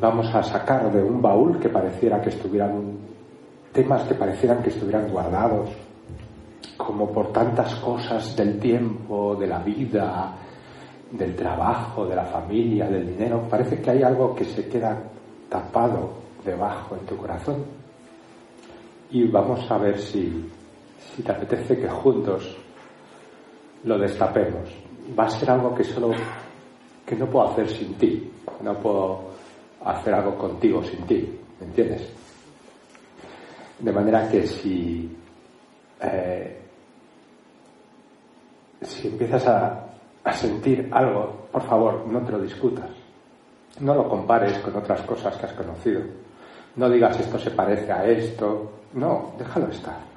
Vamos a sacar de un baúl que pareciera que estuvieran temas que parecieran que estuvieran guardados, como por tantas cosas del tiempo, de la vida, del trabajo, de la familia, del dinero. Parece que hay algo que se queda tapado debajo en tu corazón. Y vamos a ver si, si te apetece que juntos lo destapemos. Va a ser algo que solo que no puedo hacer sin ti. No puedo hacer algo contigo sin ti. ¿Me entiendes? De manera que si, eh, si empiezas a, a sentir algo, por favor, no te lo discutas. No lo compares con otras cosas que has conocido. No digas esto se parece a esto. No, déjalo estar.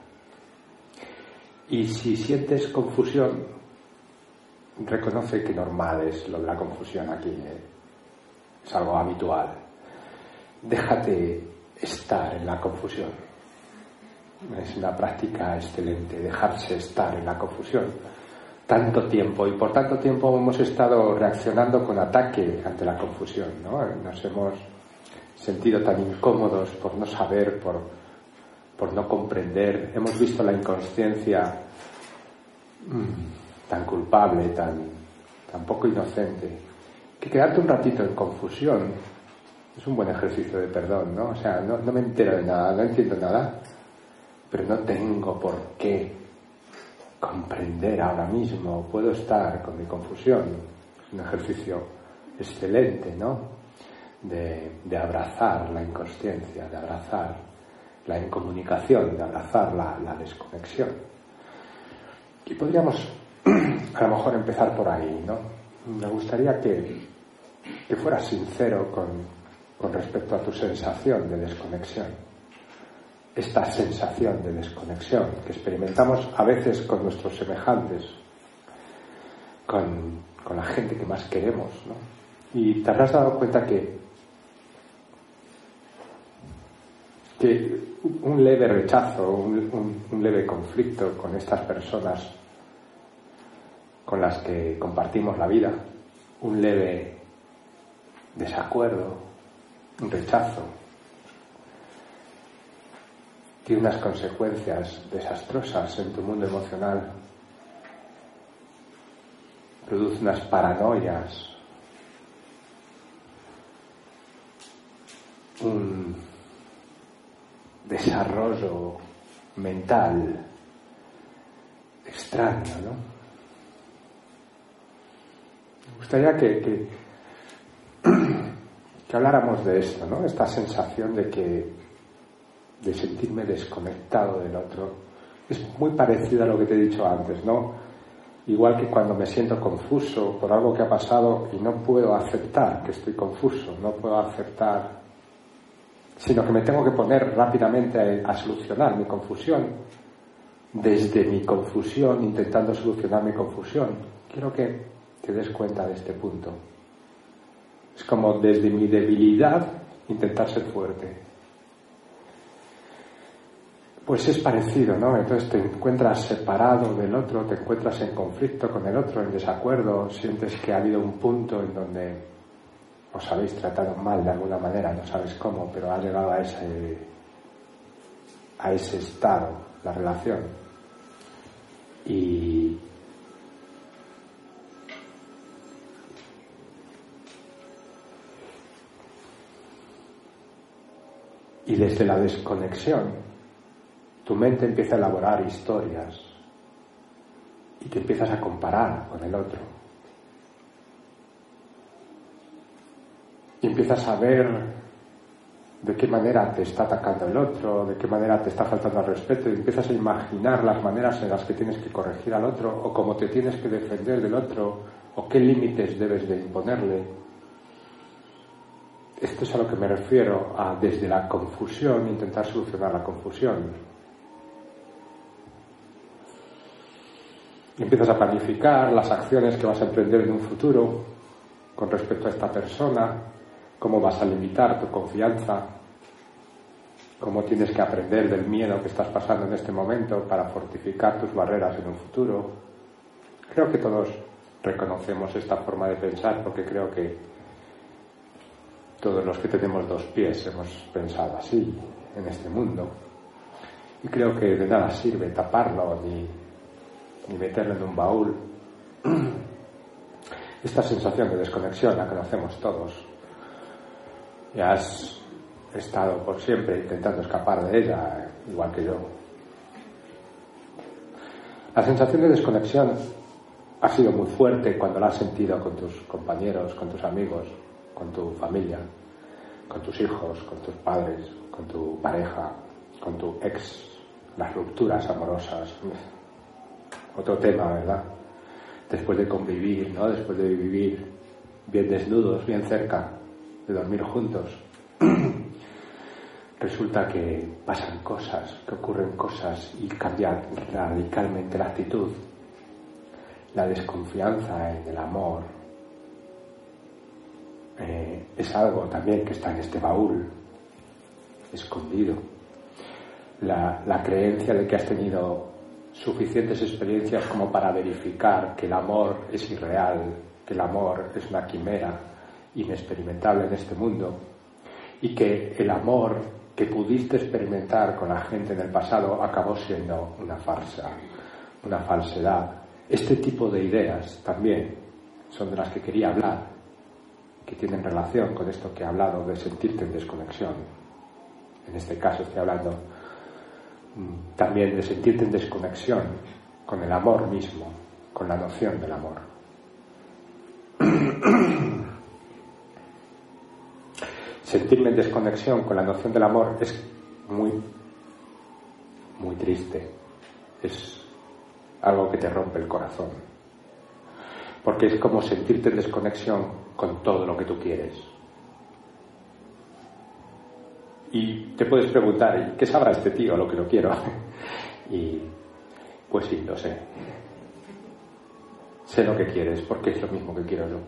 Y si sientes confusión, reconoce que normal es lo de la confusión aquí. ¿eh? Es algo habitual. Déjate estar en la confusión. Es una práctica excelente, dejarse estar en la confusión tanto tiempo y por tanto tiempo hemos estado reaccionando con ataque ante la confusión, ¿no? Nos hemos sentido tan incómodos por no saber, por, por no comprender, hemos visto la inconsciencia mmm, tan culpable, tan, tan poco inocente, que quedarte un ratito en confusión es un buen ejercicio de perdón, ¿no? O sea, no, no me entero de nada, no entiendo nada, pero no tengo por qué comprender ahora mismo, puedo estar con mi confusión. Es un ejercicio excelente, ¿no? De, de abrazar la inconsciencia, de abrazar la incomunicación, de abrazar la, desconexión. Y podríamos a lo mejor empezar por ahí, ¿no? Me gustaría que, que fueras sincero con, con respecto a tu sensación de desconexión esta sensación de desconexión que experimentamos a veces con nuestros semejantes, con, con la gente que más queremos. ¿no? Y te habrás dado cuenta que, que un leve rechazo, un, un, leve conflicto con estas personas con las que compartimos la vida, un leve desacuerdo, un rechazo, tiene unas consecuencias desastrosas en tu mundo emocional. Produce unas paranoias, un desarrollo mental extraño, ¿no? Me gustaría que, que, habláramos de esto, ¿no? Esta sensación de que de sentirme desconectado del otro. Es muy parecido a lo que te he dicho antes, ¿no? Igual que cuando me siento confuso por algo que ha pasado y no puedo aceptar que estoy confuso, no puedo aceptar, sino que me tengo que poner rápidamente a, solucionar mi confusión, desde mi confusión, intentando solucionar mi confusión. Quiero que te des cuenta de este punto. Es como desde mi debilidad intentar ser fuerte pues es parecido, ¿no? Entonces te encuentras separado del otro, te encuentras en conflicto con el otro, en desacuerdo, sientes que ha habido un punto en donde os habéis tratado mal de alguna manera, no sabes cómo, pero ha llegado a ese, a ese estado la relación. Y, y desde la desconexión tu mente empieza a elaborar historias y te empiezas a comparar con el otro. Y empiezas a ver de qué manera te está atacando el otro, de qué manera te está faltando al respeto, y empiezas a imaginar las maneras en las que tienes que corregir al otro, o cómo te tienes que defender del otro, o qué límites debes de imponerle. Esto es a lo que me refiero, a desde la confusión intentar solucionar la confusión. Empiezas a planificar las acciones que vas a emprender en un futuro con respecto a esta persona, cómo vas a limitar tu confianza, cómo tienes que aprender del miedo que estás pasando en este momento para fortificar tus barreras en un futuro. Creo que todos reconocemos esta forma de pensar porque creo que todos los que tenemos dos pies hemos pensado así en este mundo. Y creo que de nada sirve taparlo ni, ni meterlo en un baúl. Esta sensación de desconexión la conocemos todos y has estado por siempre intentando escapar de ella, igual que yo. La sensación de desconexión ha sido muy fuerte cuando la has sentido con tus compañeros, con tus amigos, con tu familia, con tus hijos, con tus padres, con tu pareja, con tu ex, las rupturas amorosas. Otro tema, ¿verdad? Después de convivir, ¿no? Después de vivir bien desnudos, bien cerca, de dormir juntos, resulta que pasan cosas, que ocurren cosas y cambia radicalmente la actitud, la desconfianza en el amor. Eh, es algo también que está en este baúl, escondido. La, la creencia de que has tenido suficientes experiencias como para verificar que el amor es irreal, que el amor es una quimera, inexperimentable en este mundo y que el amor que pudiste experimentar con la gente en el pasado acabó siendo una farsa, una falsedad. Este tipo de ideas también son de las que quería hablar, que tienen relación con esto que he hablado de sentirte en desconexión. En este caso estoy hablando mm, también de sentirte en desconexión con el amor mismo, con la noción del amor. sentirme en desconexión con la noción del amor es muy, muy triste. Es algo que te rompe el corazón. Porque es como sentirte en desconexión con todo lo que tú quieres. Y te puedes preguntar, ¿qué sabrá este tío lo que lo quiero? y pues sí, lo sé. Sé lo que quieres porque es lo mismo que quiero yo.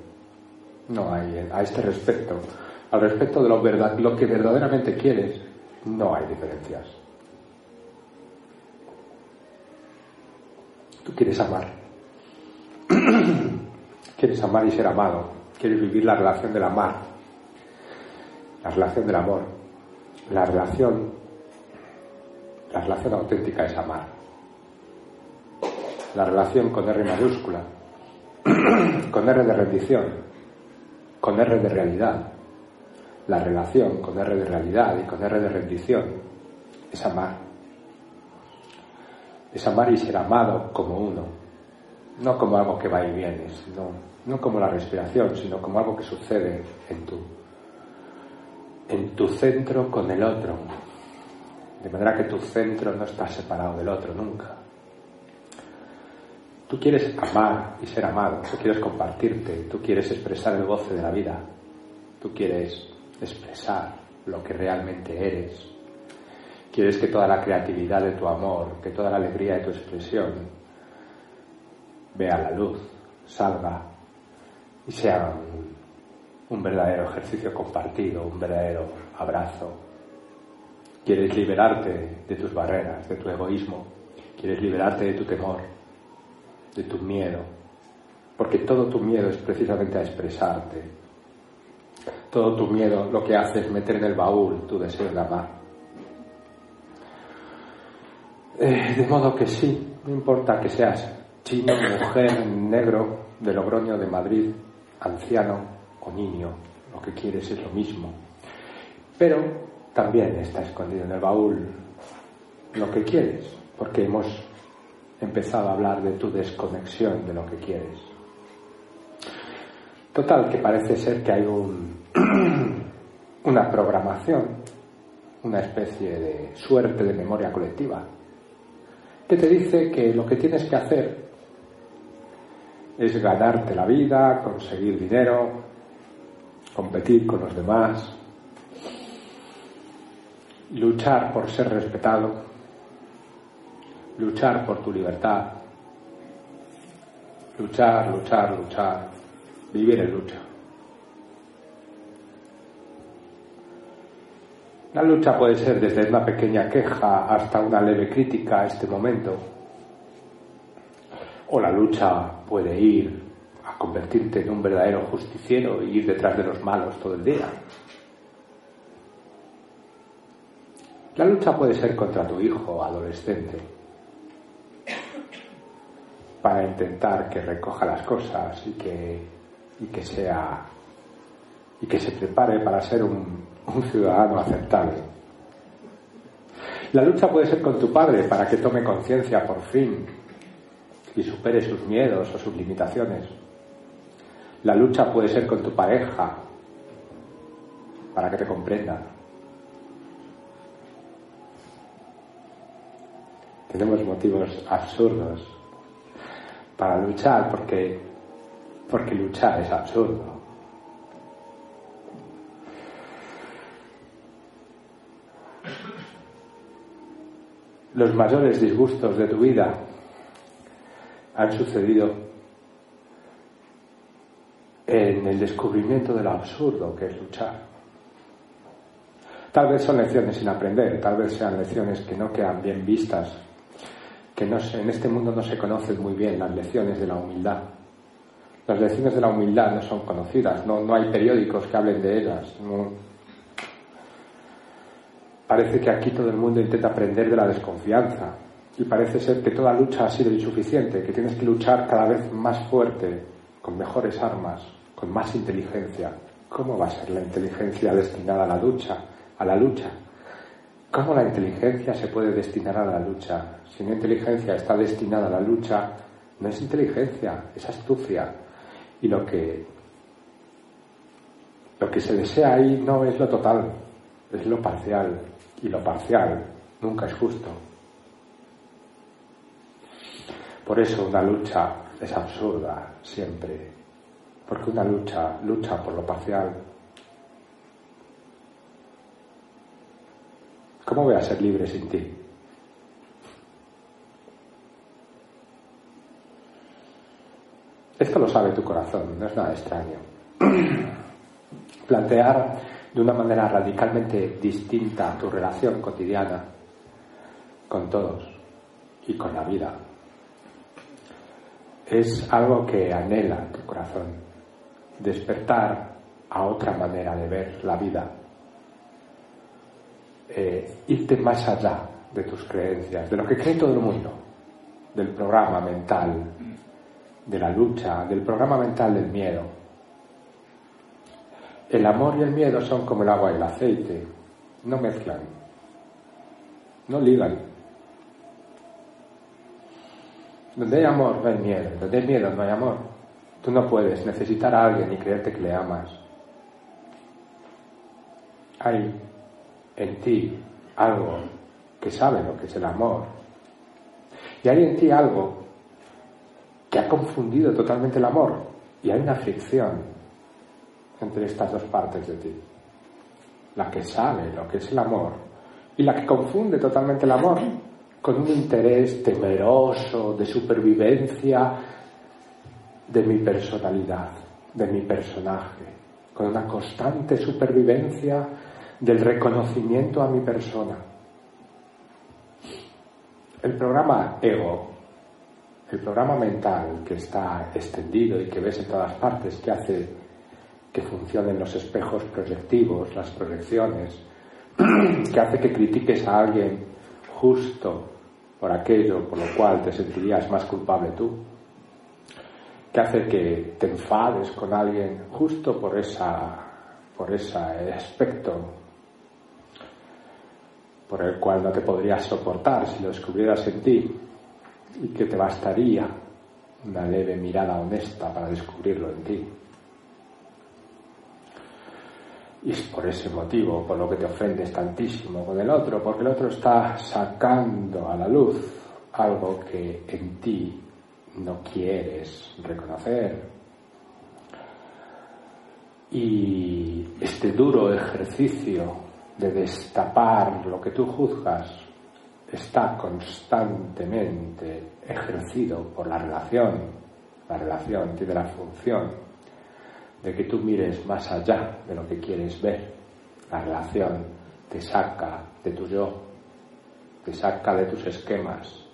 No hay a este respecto al respecto de lo, que verdaderamente quieres, no hay diferencias. Tú quieres amar. quieres amar y ser amado. Quieres vivir la relación del amar. La relación del amor. La relación, la relación auténtica es amar. La relación con R mayúscula, con R de rendición, con R de realidad, la relación con R de realidad y con R de rendición es amar. Es amar y ser amado como uno, no como algo que va y viene, no, no como la respiración, sino como algo que sucede en tu, en tu centro con el otro. De manera que tu centro no está separado del otro nunca. Tú quieres amar y ser amado, tú quieres compartirte, tú quieres expresar el goce de la vida, tú quieres expresar lo que realmente eres. Quieres que toda la creatividad de tu amor, que toda la alegría de tu expresión vea la luz, salga y sea un, verdadero ejercicio compartido, un verdadero abrazo. Quieres liberarte de tus barreras, de tu egoísmo, quieres liberarte de tu temor, de tu miedo, porque todo tu miedo es precisamente a expresarte, todo tu miedo lo que hace es meter en el baúl tu deseo de amar. De modo que sí, no importa que seas chino, mujer, negro, de Logroño, de Madrid, anciano o niño, lo que quieres es lo mismo. Pero también está escondido en el baúl lo que quieres, porque hemos empezado a hablar de tu desconexión de lo que quieres. Total, que parece ser que hay un, una programación una especie de suerte de memoria colectiva, que te dice que lo que tienes que hacer es ganarte la vida, conseguir dinero, competir con los demás, luchar por ser respetado, luchar por tu libertad, luchar, luchar, luchar, vivir en lucha. La lucha puede ser desde una pequeña queja hasta una leve crítica a este momento. O la lucha puede ir a convertirte en un verdadero justiciero y ir detrás de los malos todo el día. La lucha puede ser contra tu hijo adolescente para intentar que recoja las cosas y que, y que sea y que se prepare para ser un, ciudadano aceptable. La lucha puede ser con tu padre para que tome conciencia por fin y supere sus miedos o sus limitaciones. La lucha puede ser con tu pareja para que te comprenda. Tenemos motivos absurdos para luchar porque, porque luchar es absurdo. Los mayores disgustos de tu vida han sucedido en el descubrimiento de lo absurdo que es luchar. Tal vez son lecciones sin aprender, tal vez sean lecciones que no quedan bien vistas, que no en este mundo no se conocen muy bien las lecciones de la humildad. Las lecciones de la humildad no son conocidas, no, no hay periódicos que hablen de ellas. Parece que aquí todo el mundo intenta aprender de la desconfianza y parece ser que toda lucha ha sido insuficiente, que tienes que luchar cada vez más fuerte, con mejores armas, con más inteligencia. ¿Cómo va a ser la inteligencia destinada a la lucha? A la lucha. ¿Cómo la inteligencia se puede destinar a la lucha? Si una inteligencia está destinada a la lucha, no es inteligencia, es astucia. Y lo que lo que se desea ahí no es lo total, es lo parcial, y lo parcial nunca es justo. Por eso una lucha es absurda siempre, porque una lucha lucha por lo parcial. ¿Cómo voy a ser libre sin ti? Esto lo sabe tu corazón, no es nada extraño. Plantear de una manera radicalmente distinta a tu relación cotidiana con todos y con la vida. Es algo que anhela tu corazón, despertar a otra manera de ver la vida, eh, irte más allá de tus creencias, de lo que cree todo el mundo, del programa mental, de la lucha, del programa mental del miedo, el amor y el miedo son como el agua y el aceite, no mezclan, no ligan. Donde hay amor no hay miedo, donde hay miedo no hay amor. Tú no puedes necesitar a alguien y creerte que le amas. Hay en ti algo que sabe lo que es el amor. Y hay en ti algo que ha confundido totalmente el amor. Y hay una fricción entre estas dos partes de ti. La que sabe lo que es el amor y la que confunde totalmente el amor con un interés temeroso de supervivencia de mi personalidad, de mi personaje, con una constante supervivencia del reconocimiento a mi persona. El programa ego, el programa mental que está extendido y que ves en todas partes, que hace que funcionen los espejos proyectivos, las proyecciones, que hace que critiques a alguien justo por aquello por lo cual te sentirías más culpable tú, que hace que te enfades con alguien justo por esa por ese aspecto por el cual no te podrías soportar si lo descubrieras en ti y que te bastaría una leve mirada honesta para descubrirlo en ti. Y es por ese motivo por lo que te ofendes tantísimo con el otro, porque el otro está sacando a la luz algo que en ti no quieres reconocer. Y este duro ejercicio de destapar lo que tú juzgas está constantemente ejercido por la relación. La relación tiene la función de que tú mires más allá de lo que quieres ver. La relación te saca de tu yo, te saca de tus esquemas,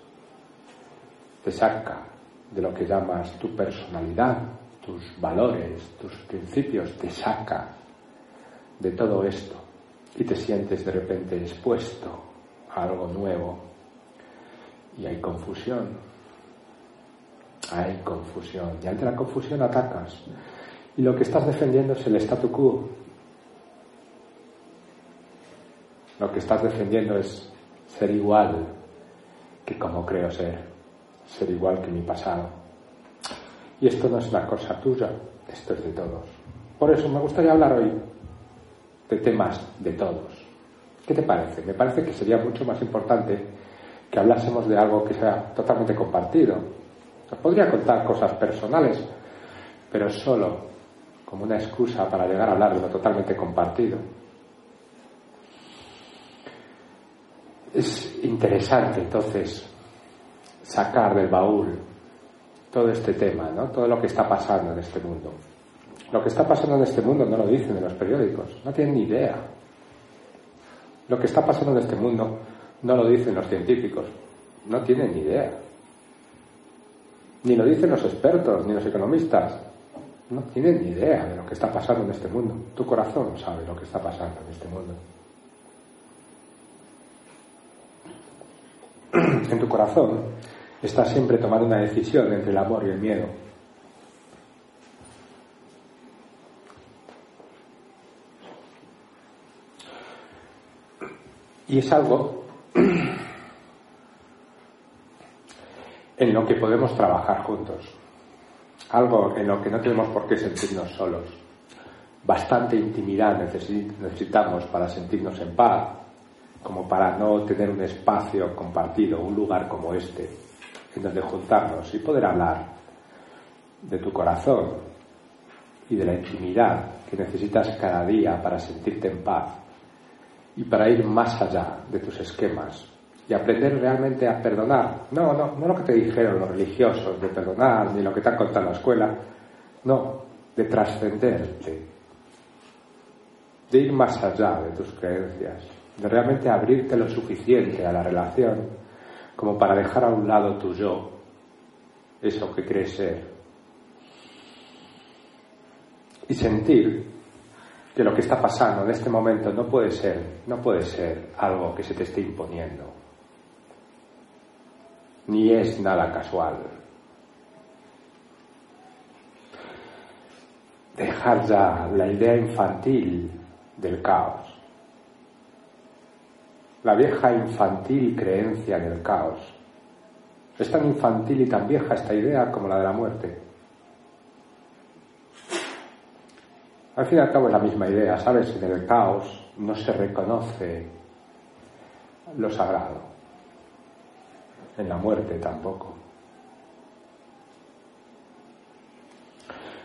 te saca de lo que llamas tu personalidad, tus valores, tus principios, te saca de todo esto y te sientes de repente expuesto a algo nuevo y hay confusión. Hay confusión. Y ante la confusión atacas. Y lo que estás defendiendo es el statu quo. Lo que estás defendiendo es ser igual que como creo ser. Ser igual que mi pasado. Y esto no es una cosa tuya, esto es de todos. Por eso me gustaría hablar hoy de temas de todos. ¿Qué te parece? Me parece que sería mucho más importante que hablásemos de algo que sea totalmente compartido. podría contar cosas personales, pero solo como una excusa para llegar a hablar de lo totalmente compartido. Es interesante entonces sacar del baúl todo este tema, ¿no? todo lo que está pasando en este mundo. Lo que está pasando en este mundo no lo dicen en los periódicos, no tienen ni idea. Lo que está pasando en este mundo no lo dicen los científicos, no tienen ni idea. Ni lo dicen los expertos, ni los economistas, no tienen ni idea de lo que está pasando en este mundo. Tu corazón sabe lo que está pasando en este mundo. En tu corazón estás siempre tomando una decisión entre el amor y el miedo. Y es algo en lo que podemos trabajar juntos. Algo en lo que no tenemos por qué sentirnos solos. Bastante intimidad necesitamos para sentirnos en paz, como para no tener un espacio compartido, un lugar como este, en donde juntarnos y poder hablar de tu corazón y de la intimidad que necesitas cada día para sentirte en paz y para ir más allá de tus esquemas y aprender realmente a perdonar. No, no, no lo que te dijeron los religiosos de perdonar, ni lo que te han contado en la escuela, no, de trascenderte, de ir más allá de tus creencias, de realmente abrirte lo suficiente a la relación como para dejar a un lado tu yo, eso que crees ser, y sentir que lo que está pasando en este momento no puede ser, no puede ser algo que se te esté imponiendo. Ni es nada casual. Dejar ya la idea infantil del caos. La vieja infantil creencia en el caos. Es tan infantil y tan vieja esta idea como la de la muerte. Al fin y al cabo es la misma idea, ¿sabes? En el caos no se reconoce lo sagrado. En la muerte tampoco.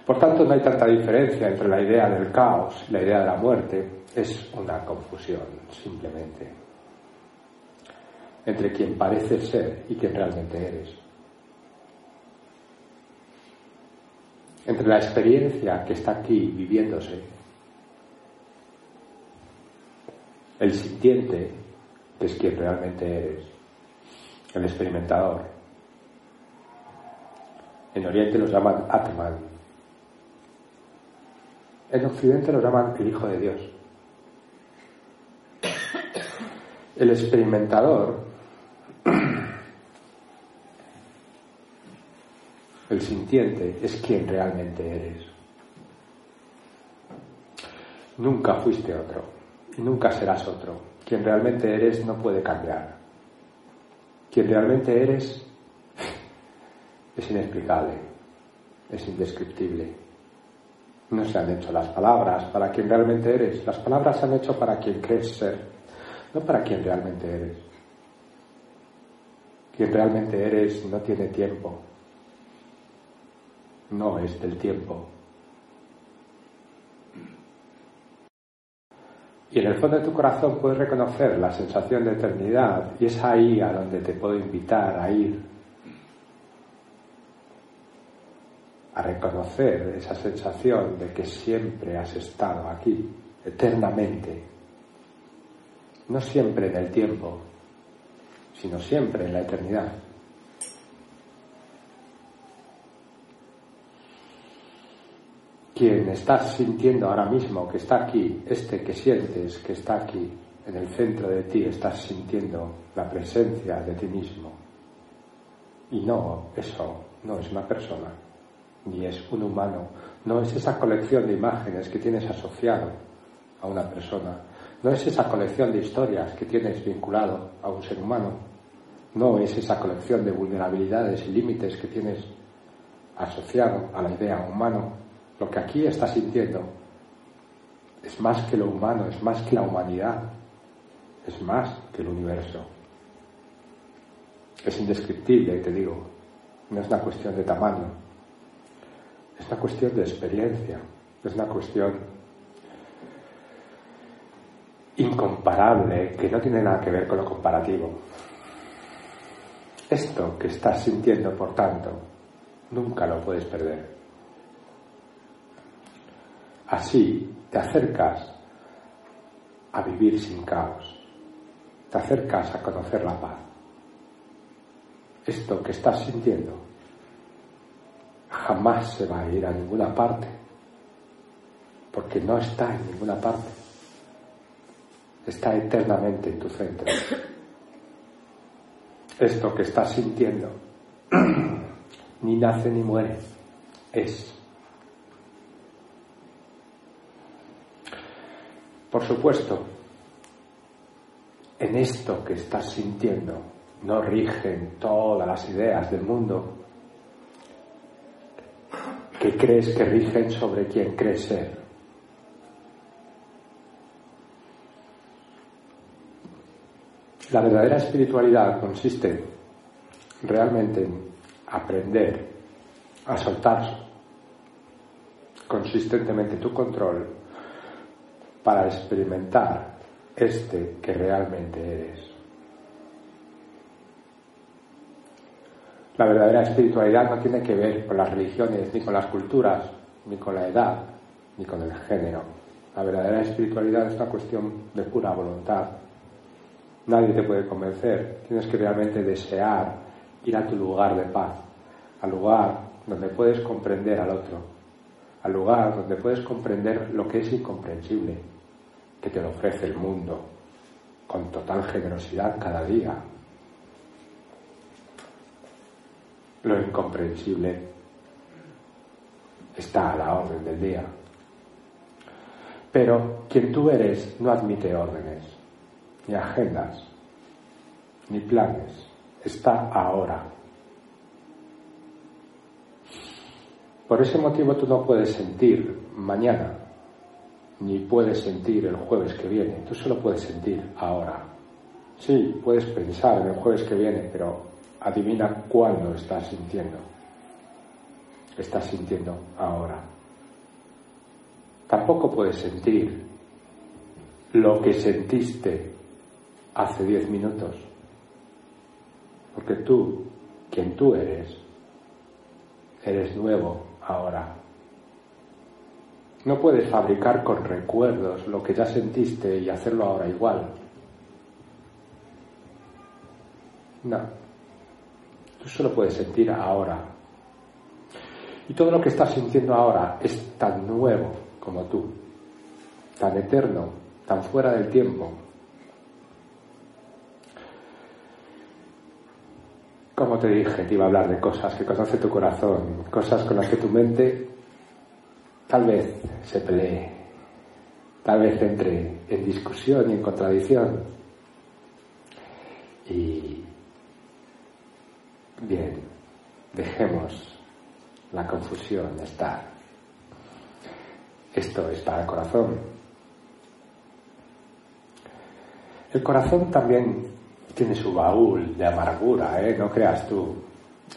Por tanto, no hay tanta diferencia entre la idea del caos y la idea de la muerte. Es una confusión, simplemente, entre quien parece ser y quien realmente eres. entre la experiencia que está aquí viviéndose, el sintiente, que es quien realmente eres, el experimentador. En Oriente los llaman Atman. En Occidente los llaman el Hijo de Dios. El experimentador el sintiente, es quien realmente eres. Nunca fuiste otro y nunca serás otro. Quien realmente eres no puede cambiar. Quien realmente eres es inexplicable, es indescriptible. No se han hecho las palabras para quien realmente eres. Las palabras se han hecho para quien crees ser, no para quien realmente eres. Quien realmente eres no tiene tiempo. No es del tiempo. Y en el fondo de tu corazón puedes reconocer la sensación de eternidad y es ahí a donde te puedo invitar a ir. A reconocer esa sensación de que siempre has estado aquí, eternamente, no siempre en el tiempo, sino siempre en la eternidad. Quien estás sintiendo ahora mismo que está aquí, este que sientes que está aquí, en el centro de ti, estás sintiendo la presencia de ti mismo. Y no, eso no es una persona, ni es un humano, no es esa colección de imágenes que tienes asociado a una persona, no es esa colección de historias que tienes vinculado a un ser humano, no es esa colección de vulnerabilidades y límites que tienes asociado a la idea humano. Lo que aquí estás sintiendo es más que lo humano, es más que la humanidad, es más que el universo. Es indescriptible, te digo, no es una cuestión de tamaño, es una cuestión de experiencia, es una cuestión incomparable que no tiene nada que ver con lo comparativo. Esto que estás sintiendo, por tanto, nunca lo puedes perder. Así te acercas a vivir sin caos, te acercas a conocer la paz. Esto que estás sintiendo jamás se va a ir a ninguna parte, porque no está en ninguna parte, está eternamente en tu centro. Esto que estás sintiendo ni nace ni muere, es. Por supuesto, en esto que estás sintiendo no rigen todas las ideas del mundo, que crees que rigen sobre quien crees ser. La verdadera espiritualidad consiste realmente en aprender a soltar consistentemente tu control para experimentar este que realmente eres. La verdadera espiritualidad no tiene que ver con las religiones, ni con las culturas, ni con la edad, ni con el género. La verdadera espiritualidad es una cuestión de pura voluntad. Nadie te puede convencer. Tienes que realmente desear ir a tu lugar de paz, al lugar donde puedes comprender al otro, al lugar donde puedes comprender lo que es incomprensible, que te lo ofrece el mundo, con total generosidad cada día, lo incomprensible está a la orden del día. Pero quien tú eres no admite órdenes, ni agendas, ni planes. Está ahora. Por ese motivo tú no puedes sentir mañana, ni puedes sentir el jueves que viene. Tú solo puedes sentir ahora. Sí, puedes pensar en el jueves que viene, pero adivina cuándo estás sintiendo. Estás sintiendo ahora. Tampoco puedes sentir lo que sentiste hace diez minutos. Porque tú, quien tú eres, eres nuevo ahora. No puedes fabricar con recuerdos lo que ya sentiste y hacerlo ahora igual. No. Tú solo puedes sentir ahora. Y todo lo que estás sintiendo ahora es tan nuevo como tú, tan eterno, tan fuera del tiempo. Como te dije, te iba a hablar de cosas que conoce tu corazón, cosas con las que tu mente tal vez se pelee, tal vez entre en discusión y en contradicción. Y Bien, dejemos la confusión estar. Esto es para el corazón. El corazón también tiene su baúl de amargura, ¿eh? no creas tú.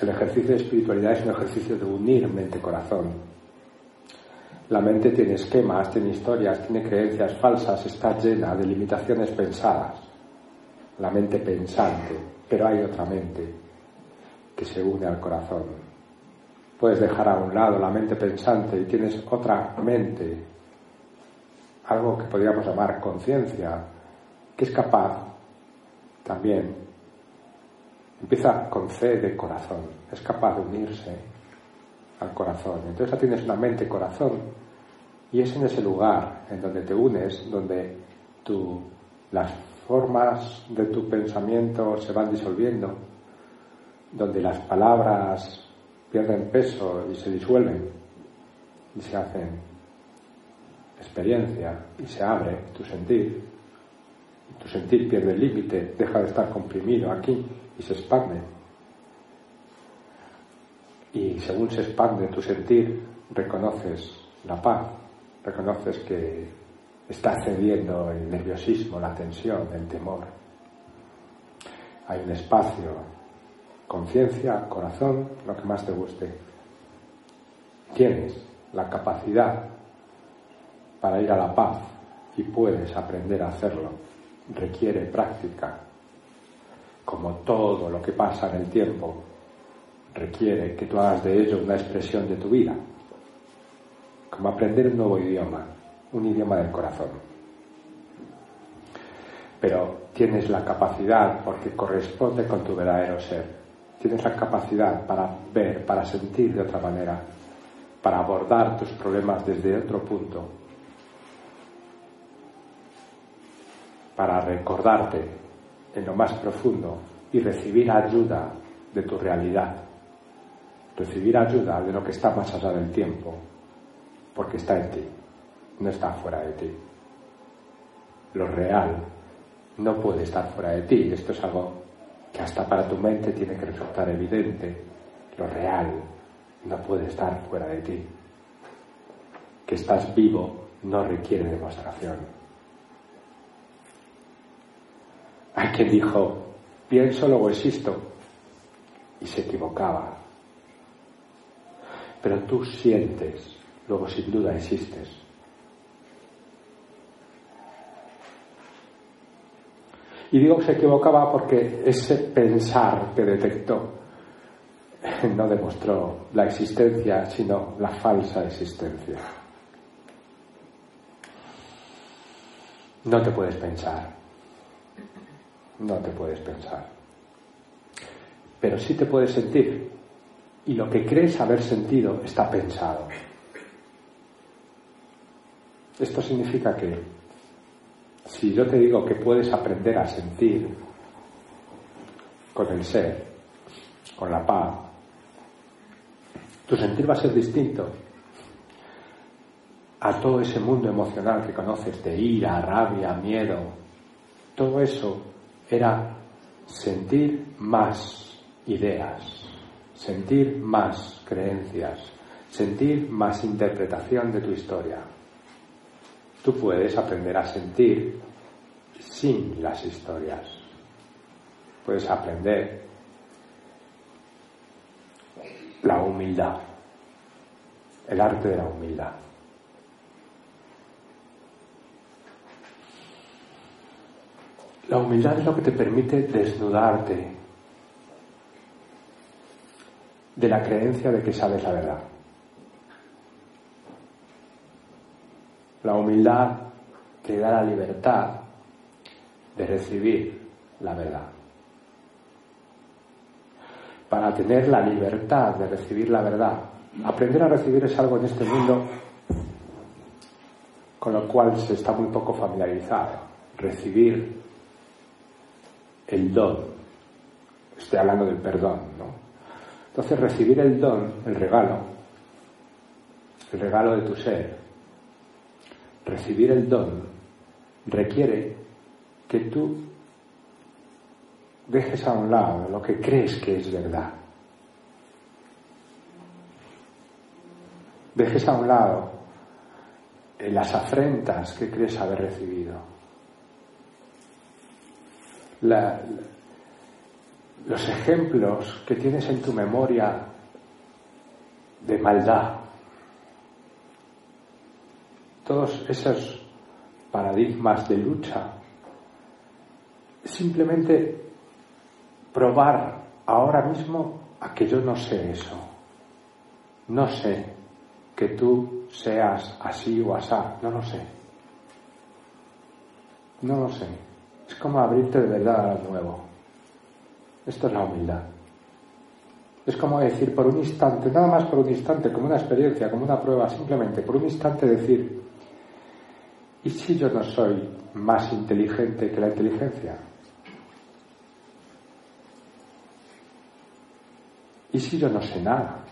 El ejercicio de espiritualidad es un ejercicio de unir mente-corazón. La mente tiene esquemas, tiene historias, tiene creencias falsas, está llena de limitaciones pensadas. La mente pensante, pero hay otra mente que se une al corazón. Puedes dejar a un lado la mente pensante y tienes otra mente, algo que podríamos llamar conciencia, que es capaz también, empieza con C de corazón, es capaz de unirse al corazón. Entonces ya tienes una mente-corazón y es en ese lugar en donde te unes, donde las formas de tu pensamiento se van disolviendo, donde las palabras pierden peso y se disuelven y se hacen experiencia y se abre tu sentir. Tu sentir pierde el límite, deja de estar comprimido aquí y se expande. Y según se expande tu sentir, reconoces la paz, reconoces que está cediendo el nerviosismo, la tensión, el temor. Hay un espacio, conciencia, corazón, lo que más te guste. Tienes la capacidad para ir a la paz y puedes aprender a hacerlo. Requiere práctica. Como todo lo que pasa en el tiempo, requiere que tú hagas de ello una expresión de tu vida. Como aprender un nuevo idioma, un idioma del corazón. Pero tienes la capacidad, porque corresponde con tu verdadero ser, tienes la capacidad para ver, para sentir de otra manera, para abordar tus problemas desde otro punto, para recordarte en lo más profundo y recibir ayuda de tu realidad, recibir ayuda de lo que está más allá del tiempo, porque está en ti no está fuera de ti. Lo real no puede estar fuera de ti. Esto es algo que hasta para tu mente tiene que resultar evidente. Lo real no puede estar fuera de ti. Que estás vivo no requiere demostración. Hay quien dijo, pienso, luego existo, y se equivocaba. Pero tú sientes, luego sin duda existes. Y digo que se equivocaba porque ese pensar que detectó no demostró la existencia, sino la falsa existencia. No te puedes pensar. No te puedes pensar. Pero sí te puedes sentir. Y lo que crees haber sentido está pensado. Esto significa que si yo te digo que puedes aprender a sentir con el ser, con la paz, tu sentir va a ser distinto a todo ese mundo emocional que conoces de ira, rabia, miedo. Todo eso era sentir más ideas, sentir más creencias, sentir más interpretación de tu historia. Tú puedes aprender a sentir sin las historias. Puedes aprender la humildad, el arte de la humildad. La humildad es lo que te permite desnudarte de la creencia de que sabes la verdad. La humildad te da la libertad de recibir la verdad. Para tener la libertad de recibir la verdad, aprender a recibir es algo en este mundo con lo cual se está muy poco familiarizado. Recibir el don. Estoy hablando del perdón, ¿no? Entonces recibir el don, el regalo, el regalo de tu ser, recibir el don requiere que tú dejes a un lado lo que crees que es verdad. Dejes a un lado en las afrentas que crees haber recibido. los ejemplos que tienes en tu memoria de maldad, todos esos paradigmas de lucha, simplemente probar ahora mismo a que yo no sé eso. No sé que tú seas así o asá, no lo sé. No lo sé. Es como abrirte de verdad a lo nuevo. Esto es la humildad. Es como decir por un instante, nada más por un instante, como una experiencia, como una prueba, simplemente por un instante decir, ¿y si yo no soy más inteligente que la inteligencia? ¿Y si yo no sé nada?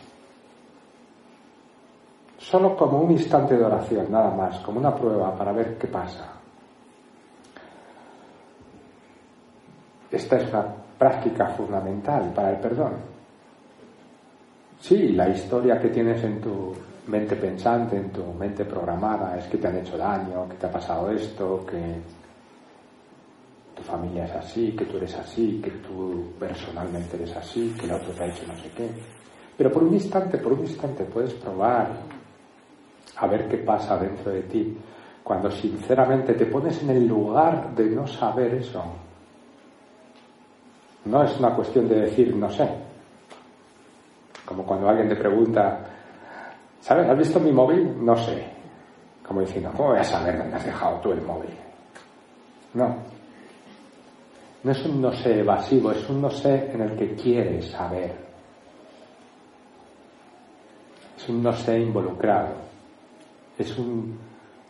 Solo como un instante de oración, nada más, como una prueba para ver qué pasa. Esta es una práctica fundamental para el perdón. Sí, la historia que tienes en tu mente pensante, en tu mente programada, es que te han hecho daño, que te ha pasado esto, que tu familia es así, que tú eres así, que tú personalmente eres así, que el otro te ha hecho no sé qué. Pero por un instante, por un instante puedes probar a ver qué pasa dentro de ti cuando sinceramente te pones en el lugar de no saber eso. No es una cuestión de decir no sé. Como cuando alguien te pregunta, ¿sabes? ¿Has visto mi móvil? No sé. Como diciendo, ¿cómo voy a saber dónde has dejado tú el móvil? No, no es un no sé evasivo, es un no sé en el que quieres saber. Es un no sé involucrado. Es un.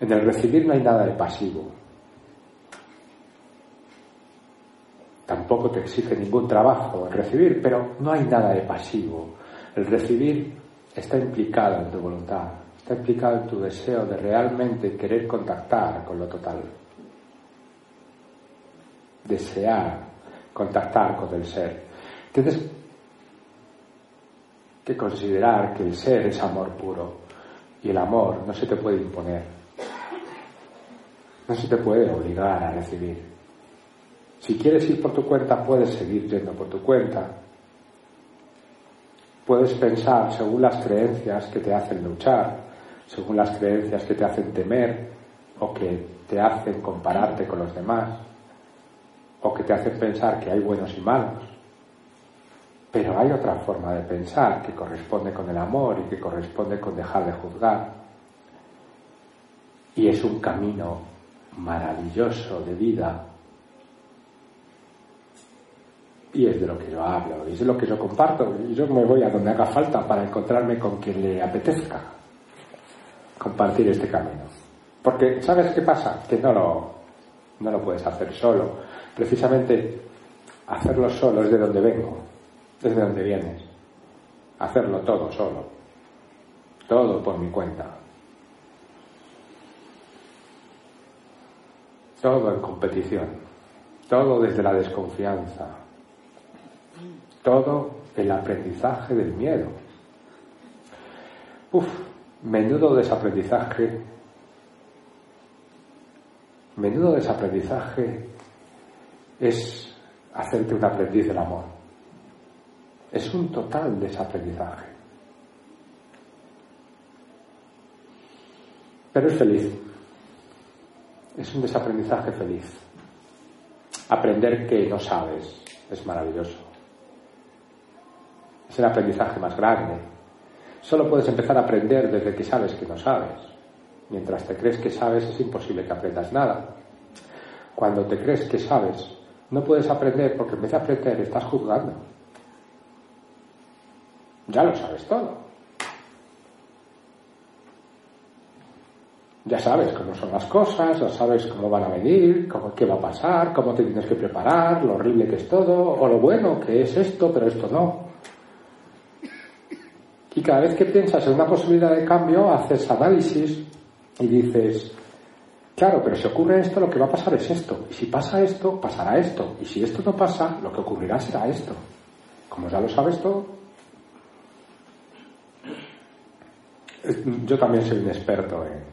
En el recibir no hay nada de pasivo. Tampoco te exige ningún trabajo el recibir, pero no hay nada de pasivo. El recibir está implicado en tu voluntad, está implicado en tu deseo de realmente querer contactar con lo total desear contactar con el ser. Tienes que considerar que el ser es amor puro y el amor no se te puede imponer, no se te puede obligar a recibir. Si quieres ir por tu cuenta, puedes seguir yendo por tu cuenta. Puedes pensar según las creencias que te hacen luchar, según las creencias que te hacen temer o que te hacen compararte con los demás o que te hacen pensar que hay buenos y malos. Pero hay otra forma de pensar que corresponde con el amor y que corresponde con dejar de juzgar. Y es un camino maravilloso de vida. Y es de lo que yo hablo, y es de lo que yo comparto. Y yo me voy a donde haga falta para encontrarme con quien le apetezca compartir este camino. Porque, ¿sabes qué pasa? Que no lo, no lo puedes hacer solo precisamente hacerlo solo es de donde vengo, es de donde vienes. Hacerlo todo solo, todo por mi cuenta. Todo en competición, todo desde la desconfianza, todo el aprendizaje del miedo. Uf, menudo desaprendizaje, menudo desaprendizaje es hacerte un aprendiz del amor. Es un total desaprendizaje. Pero es feliz. Es un desaprendizaje feliz. Aprender que no sabes es maravilloso. Es el aprendizaje más grande. Solo puedes empezar a aprender desde que sabes que no sabes. Mientras te crees que sabes es imposible que aprendas nada. Cuando te crees que sabes, no puedes aprender porque en vez de aprender estás juzgando. Ya lo sabes todo. Ya sabes cómo son las cosas, ya sabes cómo van a venir, cómo, qué va a pasar, cómo te tienes que preparar, lo horrible que es todo, o lo bueno que es esto, pero esto no. Y cada vez que piensas en una posibilidad de cambio, haces análisis y dices, Claro, pero si ocurre esto, lo que va a pasar es esto. Y si pasa esto, pasará esto. Y si esto no pasa, lo que ocurrirá será esto. Como ya lo sabes todo. Yo también soy un experto en,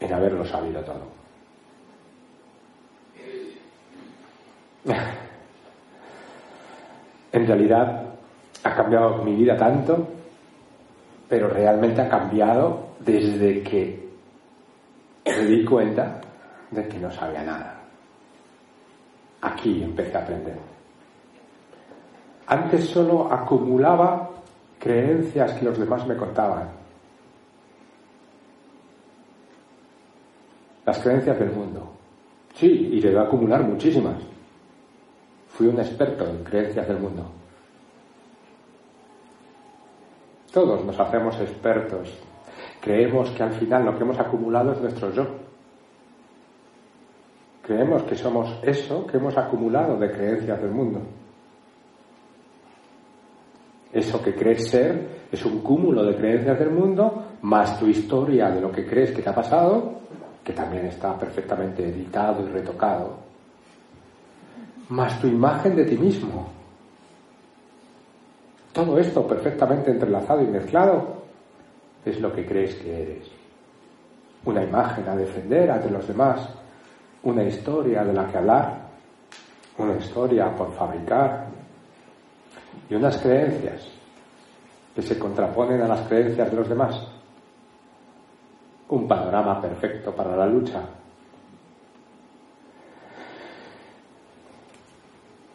en haberlo sabido todo. En realidad ha cambiado mi vida tanto, pero realmente ha cambiado desde que me di cuenta de que no sabía nada. Aquí empecé a aprender. Antes solo acumulaba creencias que los demás me contaban. Las creencias del mundo. Sí, y debo acumular muchísimas. Fui un experto en creencias del mundo. Todos nos hacemos expertos. Creemos que al final lo que hemos acumulado es nuestro yo. Creemos que somos eso que hemos acumulado de creencias del mundo. Eso que crees ser es un cúmulo de creencias del mundo más tu historia de lo que crees que te ha pasado, que también está perfectamente editado y retocado, más tu imagen de ti mismo. Todo esto perfectamente entrelazado y mezclado es lo que crees que eres. Una imagen a defender ante los demás, una historia de la que hablar, una historia por fabricar y unas creencias que se contraponen a las creencias de los demás. Un panorama perfecto para la lucha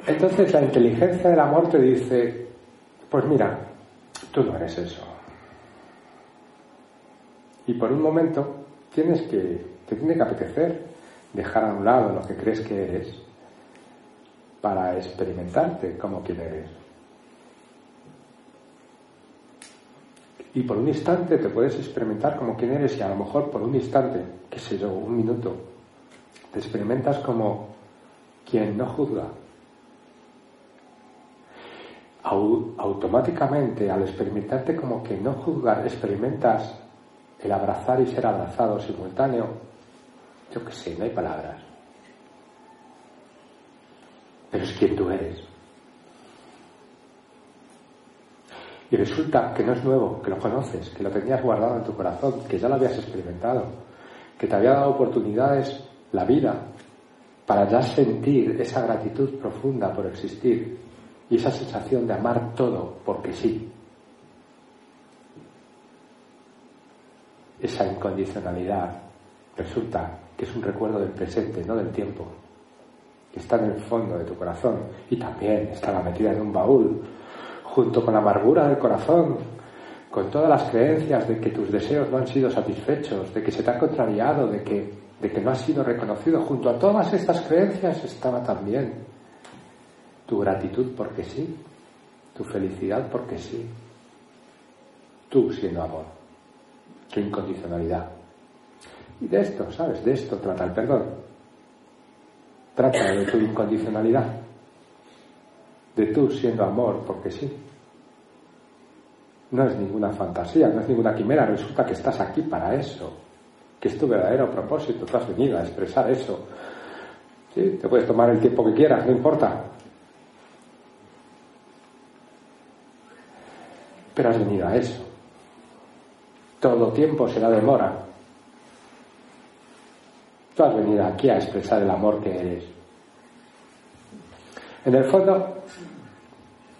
Entonces la inteligencia del amor te dice, pues mira, tú no eres eso. Y por un momento tienes que, te tiene que apetecer dejar a un lado lo que crees que eres para experimentarte como quien eres. Y por un instante te puedes experimentar como quien eres y a lo mejor por un instante, qué sé yo, un minuto, te experimentas como quien no juzga, automáticamente al experimentarte como que no juzgar, experimentas el abrazar y ser abrazado simultáneo, yo qué sé, no hay palabras. Pero es quien tú eres. Y resulta que no es nuevo, que lo conoces, que lo tenías guardado en tu corazón, que ya lo habías experimentado, que te había dado oportunidades la vida para ya sentir esa gratitud profunda por existir y esa sensación de amar todo porque sí. Esa incondicionalidad resulta que es un recuerdo del presente, no del tiempo, que está en el fondo de tu corazón y también estaba metida en un baúl, junto con la amargura del corazón, con todas las creencias de que tus deseos no han sido satisfechos, de que se te ha contrariado, de que, de que no has sido reconocido, junto a todas estas creencias estaba también tu gratitud porque sí, tu felicidad porque sí, tú siendo amor, tu incondicionalidad. Y de esto, ¿sabes? De esto trata el perdón. Trata de tu incondicionalidad, de tú siendo amor porque sí. No es ninguna fantasía, no es ninguna quimera, resulta que estás aquí para eso, que es tu verdadero propósito, tú has venido a expresar eso. Sí, te puedes tomar el tiempo que quieras, no importa, Pero has venido a eso. Todo tiempo será demora. Tú has venido aquí a expresar el amor que eres. En el fondo,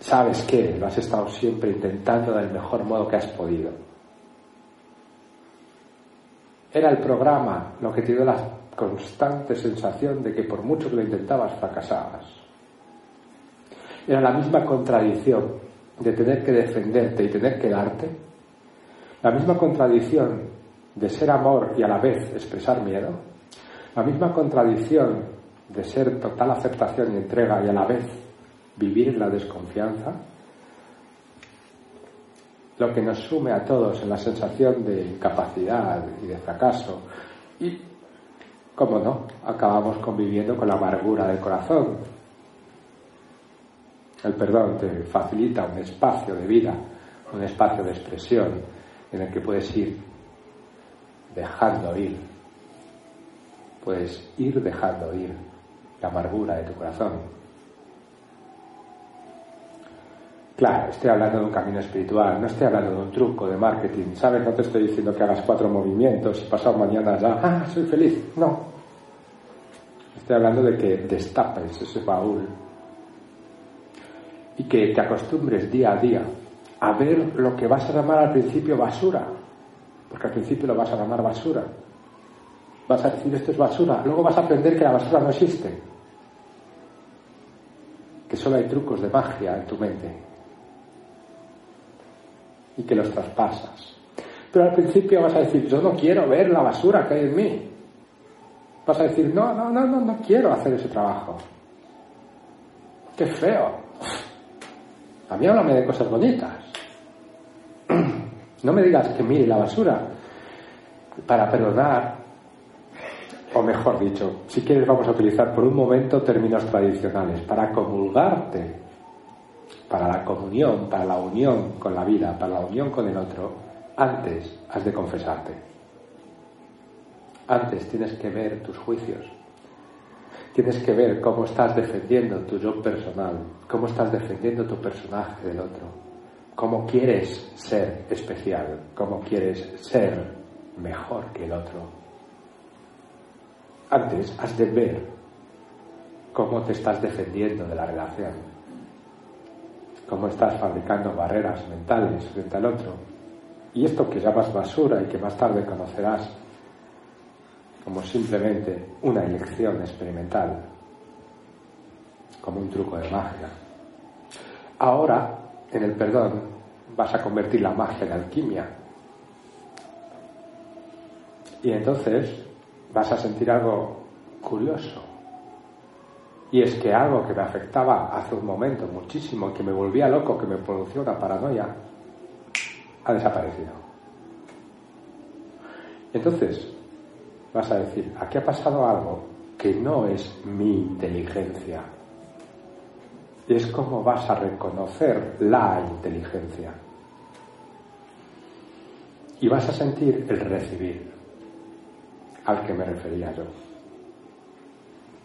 sabes que lo has estado siempre intentando del mejor modo que has podido. Era el programa lo que te dio la constante sensación de que por mucho que lo intentabas fracasabas. Era la misma contradicción de tener que defenderte y tener que darte, la misma contradicción de ser amor y a la vez expresar miedo, la misma contradicción de ser total aceptación y entrega y a la vez vivir la desconfianza, lo que nos sume a todos en la sensación de incapacidad y de fracaso. Y, como no, acabamos conviviendo con la amargura del corazón, el perdón te facilita un espacio de vida, un espacio de expresión en el que puedes ir dejando ir. Puedes ir dejando ir la amargura de tu corazón. Claro, estoy hablando de un camino espiritual, no estoy hablando de un truco de marketing. ¿Sabes? No te estoy diciendo que hagas cuatro movimientos y pasado mañana ya, ah, soy feliz. No. Estoy hablando de que destapes ese baúl y que te acostumbres día a día a ver lo que vas a llamar al principio basura, porque al principio lo vas a llamar basura. Vas a decir esto es basura, luego vas a aprender que la basura no existe, que solo hay trucos de magia en tu mente y que los traspasas. Pero al principio vas a decir, yo no quiero ver la basura que hay en mí. Vas a decir, no, no, no, no, no quiero hacer ese trabajo. Qué feo. A mí háblame de cosas bonitas. No me digas que mire la basura para perdonar, o mejor dicho, si quieres vamos a utilizar por un momento términos tradicionales, para comulgarte, para la comunión, para la unión con la vida, para la unión con el otro, antes has de confesarte. Antes tienes que ver tus juicios. Tienes que ver cómo estás defendiendo tu yo personal, cómo estás defendiendo tu personaje del otro, cómo quieres ser especial, cómo quieres ser mejor que el otro. Antes has de ver cómo te estás defendiendo de la relación, cómo estás fabricando barreras mentales frente al otro. Y esto que llamas basura y que más tarde conocerás como simplemente una elección experimental, como un truco de magia. Ahora, en el perdón, vas a convertir la magia en alquimia. Y entonces vas a sentir algo curioso. Y es que algo que me afectaba hace un momento muchísimo, que me volvía loco, que me producía una paranoia, ha desaparecido. Entonces, vas a decir, aquí ha pasado algo que no es mi inteligencia. Es como vas a reconocer la inteligencia. Y vas a sentir el recibir al que me refería yo.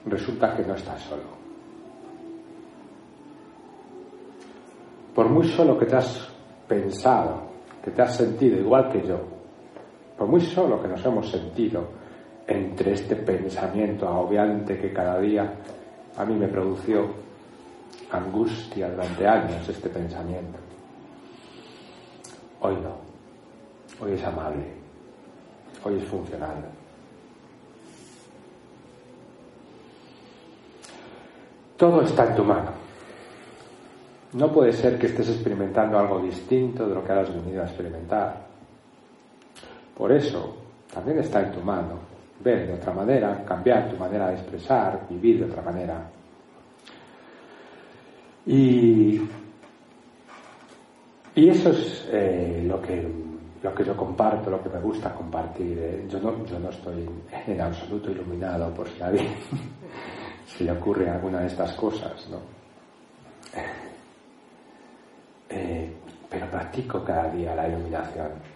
Resulta que no estás solo. Por muy solo que te has pensado, que te has sentido igual que yo, por muy solo que nos hemos sentido, entre este pensamiento agobiante que cada día a mí me produció angustia durante años este pensamiento. Hoy no, hoy es amable, hoy es funcional. Todo está en tu mano. No puede ser que estés experimentando algo distinto de lo que has venido a experimentar. Por eso, también está en tu mano ver de otra manera, cambiar tu manera de expresar, vivir de otra manera. Y, y eso es eh, lo, que, lo que yo comparto, lo que me gusta compartir. Eh. Yo, no, yo no estoy en absoluto iluminado por si a alguien se le ocurre alguna de estas cosas, ¿no? Eh, pero practico cada día la iluminación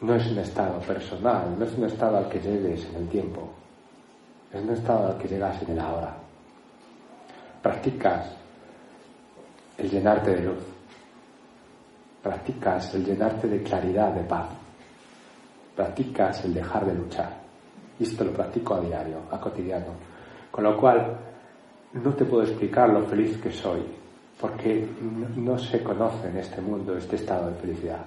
no es un estado personal, no es un estado al que llegues en el tiempo, es un estado al que llegas en el ahora. Practicas el llenarte de luz, practicas el llenarte de claridad, de paz, practicas el dejar de luchar. Y esto lo practico a diario, a cotidiano. Con lo cual, no te puedo explicar lo feliz que soy, porque no se conoce en este mundo este estado de felicidad.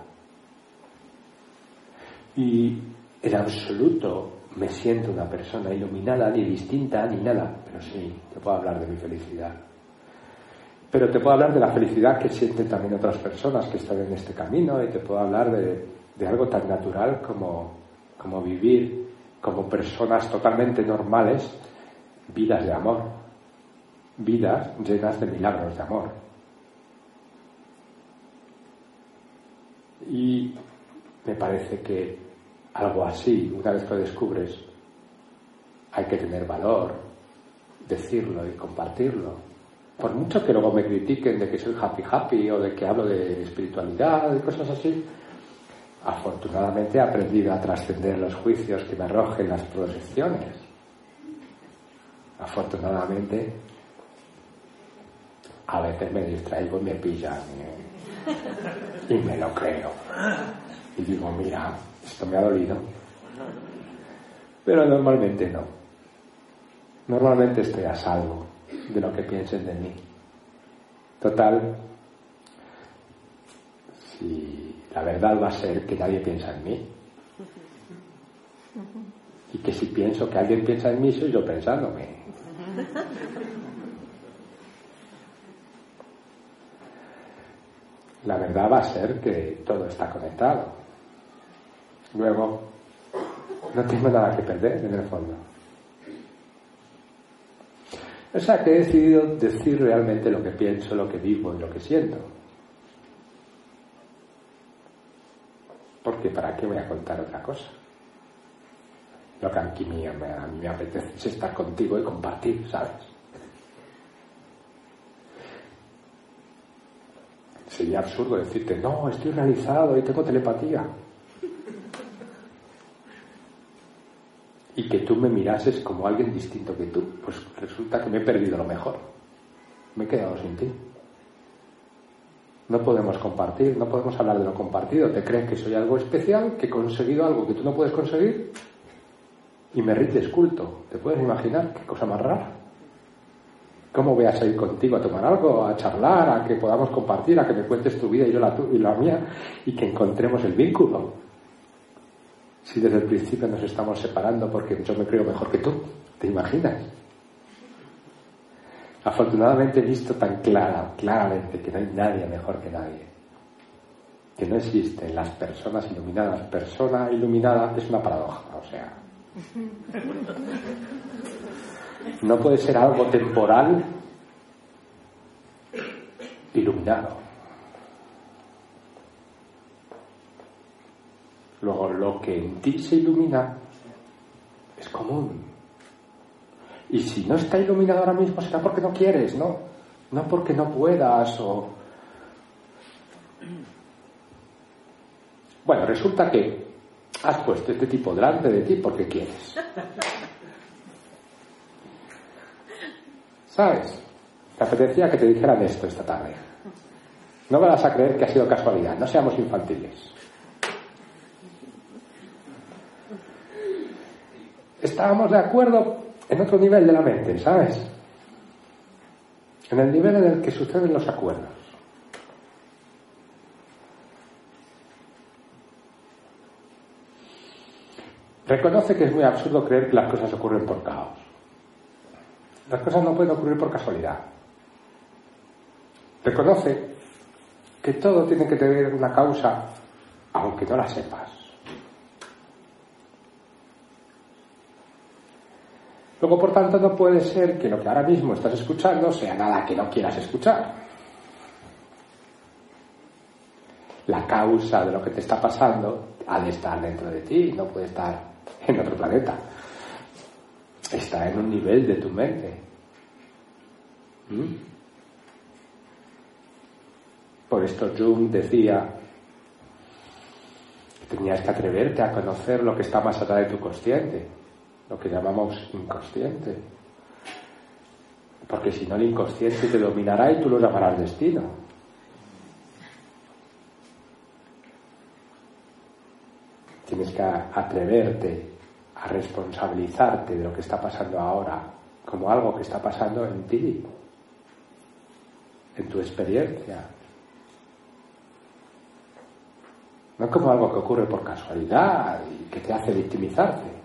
Y en absoluto me siento una persona iluminada, ni distinta, ni nada. Pero sí, te puedo hablar de mi felicidad. Pero te puedo hablar de la felicidad que sienten también otras personas que están en este camino y te puedo hablar de, de algo tan natural como, como vivir como personas totalmente normales vidas de amor, vidas llenas de milagros de amor. Y me parece que algo así, una vez que lo descubres, hay que tener valor, decirlo y compartirlo. Por mucho que luego me critiquen de que soy happy happy o de que hablo de espiritualidad y cosas así, afortunadamente he aprendido a trascender los juicios que me arrojen las proyecciones. Afortunadamente a veces me distraigo y me pillan. Y me lo creo. Y digo, mira, esto me ha dolido. Pero normalmente no. Normalmente estoy a salvo de lo que piensen de mí. Total, si la verdad va a ser que nadie piensa en mí. Y que si pienso que alguien piensa en mí, soy yo pensándome. La verdad va a ser que todo está conectado. Luego, no tengo nada que perder en el fondo. O sea que he decidido decir realmente lo que pienso, lo que vivo y lo que siento. Porque ¿para qué voy a contar otra cosa? Lo que aquí me, me, me apetece es estar contigo y compartir, ¿sabes? Sería absurdo decirte, no, estoy realizado y tengo telepatía. Y que tú me mirases como alguien distinto que tú, pues resulta que me he perdido lo mejor. Me he quedado sin ti. No podemos compartir, no podemos hablar de lo compartido. ¿Te crees que soy algo especial, que he conseguido algo que tú no puedes conseguir? Y me rindes culto. ¿Te puedes imaginar qué cosa más rara? ¿Cómo voy a salir contigo a tomar algo, a charlar, a que podamos compartir, a que me cuentes tu vida y yo la, y la mía y que encontremos el vínculo? Si desde el principio nos estamos separando porque yo me creo mejor que tú? ¿Te imaginas? Afortunadamente he visto tan clara, claramente que no hay nadie mejor que nadie. Que no existen las personas iluminadas. Persona iluminada es una paradoja, o sea. No puede ser algo temporal iluminado. Luego, lo que en ti se ilumina es común. Y si no está iluminado ahora mismo será porque no quieres, ¿no? No porque no puedas o... Bueno, resulta que has puesto este tipo delante de ti porque quieres. ¿Sabes? Te apetecía que te dijeran esto esta tarde. No vas a creer que ha sido casualidad, no seamos infantiles. Estábamos de acuerdo en otro nivel de la mente, ¿sabes? En el nivel en el que suceden los acuerdos. Reconoce que es muy absurdo creer que las cosas ocurren por caos. Las cosas no pueden ocurrir por casualidad. Reconoce que todo tiene que tener una causa, aunque no la sepas. Luego, por tanto, no puede ser que lo que ahora mismo estás escuchando sea nada que no quieras escuchar. La causa de lo que te está pasando ha de estar dentro de ti, no puede estar en otro planeta. Está en un nivel de tu mente. ¿Mm? Por esto Jung decía que tenías que atreverte a conocer lo que está más allá de tu consciente lo que llamamos inconsciente. Porque si no, el inconsciente te dominará y tú lo llamarás destino. Tienes que atreverte a responsabilizarte de lo que está pasando ahora como algo que está pasando en ti, en tu experiencia. No como algo que ocurre por casualidad y que te hace victimizarte.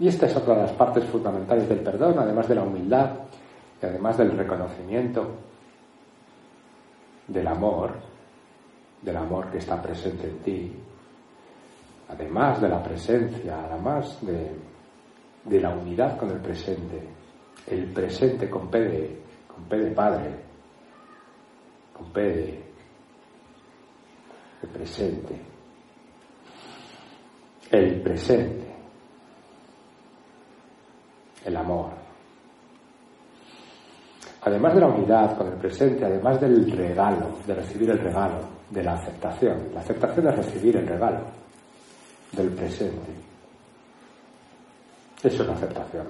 Y esta es otra de las partes fundamentales del perdón, además de la humildad y además del reconocimiento del amor, del amor que está presente en ti, además de la presencia, además de, la unidad con el presente, el presente con P de, con P Padre, con P de, de presente, el presente el amor. Además de la unidad con el presente, además del regalo, de recibir el regalo, de la aceptación. La aceptación es recibir el regalo del presente. Eso es la aceptación.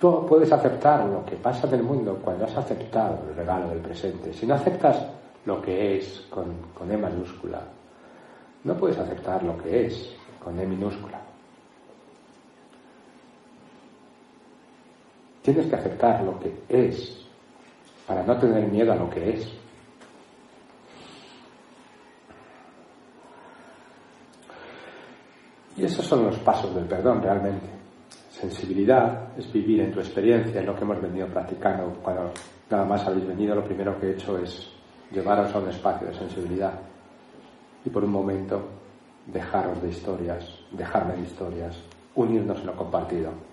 Tú puedes aceptar lo que pasa en el mundo cuando has aceptado el regalo del presente. Si no aceptas lo que es con, con E mayúscula, no puedes aceptar lo que es con E minúscula. Tienes que aceptar lo que es para no tener miedo a lo que es. Y esos son los pasos del perdón realmente. Sensibilidad es vivir en tu experiencia, es lo que hemos venido practicando. Cuando nada más habéis venido, lo primero que he hecho es llevaros a un espacio de sensibilidad y por un momento dejaros de historias, dejarme de historias, unirnos en lo compartido.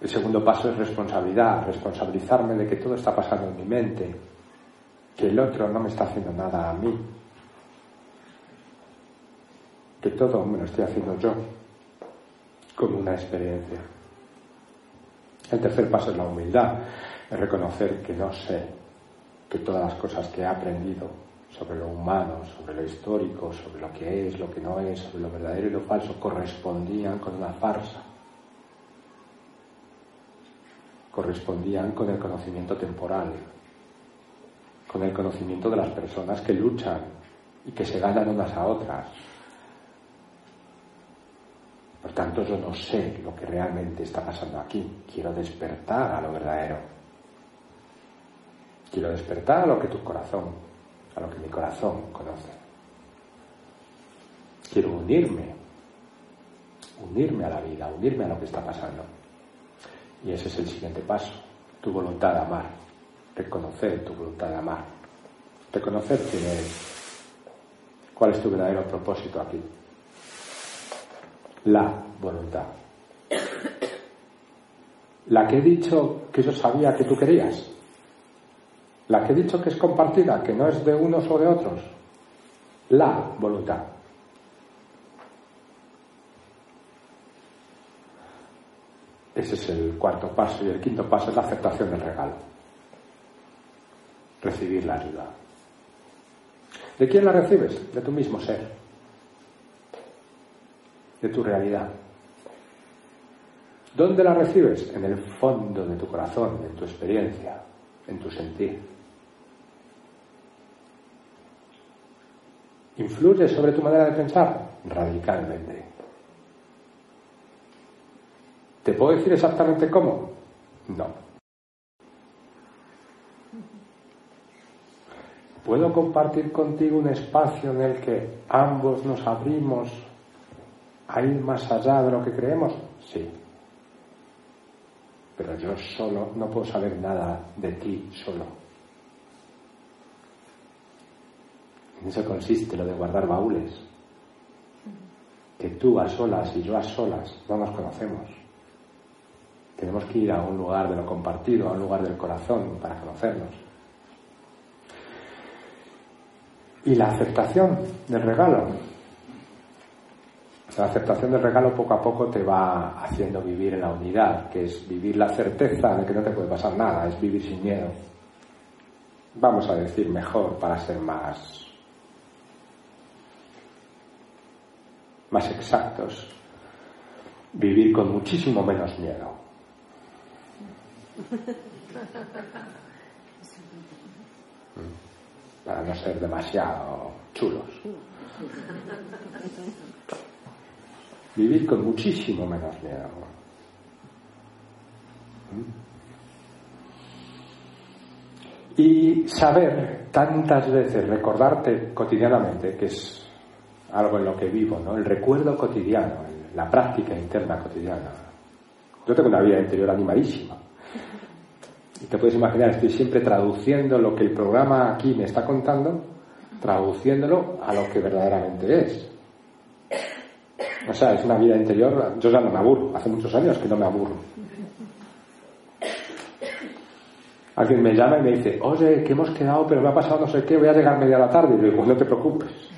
El segundo paso es responsabilidad, responsabilizarme de que todo está pasando en mi mente, que el otro no me está haciendo nada a mí, que todo me lo estoy haciendo yo, como una experiencia. El tercer paso es la humildad, es reconocer que no sé, que todas las cosas que he aprendido sobre lo humano, sobre lo histórico, sobre lo que es, lo que no es, sobre lo verdadero y lo falso, correspondían con una farsa correspondían con el conocimiento temporal, con el conocimiento de las personas que luchan y que se ganan unas a otras. Por tanto, yo no sé lo que realmente está pasando aquí. Quiero despertar a lo verdadero. Quiero despertar a lo que tu corazón, a lo que mi corazón conoce. Quiero unirme, unirme a la vida, unirme a lo que está pasando. Y ese es el siguiente paso, tu voluntad de amar, reconocer tu voluntad de amar, reconocer quién eres, cuál es tu verdadero propósito aquí. La voluntad. La que he dicho que yo sabía que tú querías. La que he dicho que es compartida, que no es de unos o de otros. La voluntad. Ese es el cuarto paso. Y el quinto paso es la aceptación del regalo. Recibir la ayuda. ¿De quién la recibes? De tu mismo ser. De tu realidad. ¿Dónde la recibes? En el fondo de tu corazón, en tu experiencia, en tu sentir. ¿Influye sobre tu manera de pensar? Radicalmente. ¿Te puedo decir exactamente cómo? No. ¿Puedo compartir contigo un espacio en el que ambos nos abrimos a ir más allá de lo que creemos? Sí. Pero yo solo no puedo saber nada de ti solo. En eso consiste lo de guardar baúles. Que tú a solas y yo a solas no nos conocemos. Tenemos que ir a un lugar de lo compartido, a un lugar del corazón para conocernos. Y la aceptación del regalo. La aceptación del regalo poco a poco te va haciendo vivir en la unidad, que es vivir la certeza de que no te puede pasar nada, es vivir sin miedo. Vamos a decir mejor para ser más más exactos, vivir con muchísimo menos miedo. Para no ser demasiado chulos. Vivir con muchísimo menos miedo. Y saber tantas veces, recordarte cotidianamente, que es algo en lo que vivo, ¿no? El recuerdo cotidiano, la práctica interna cotidiana. Yo tengo una vida interior animadísima. Y te puedes imaginar, estoy siempre traduciendo lo que el programa aquí me está contando, traduciéndolo a lo que verdaderamente es. O sea, es una vida interior, yo ya no me aburro, hace muchos años que no me aburro. Alguien me llama y me dice, oye, que hemos quedado, pero me ha pasado no sé qué, voy a llegar media la tarde. Y le digo, no te preocupes.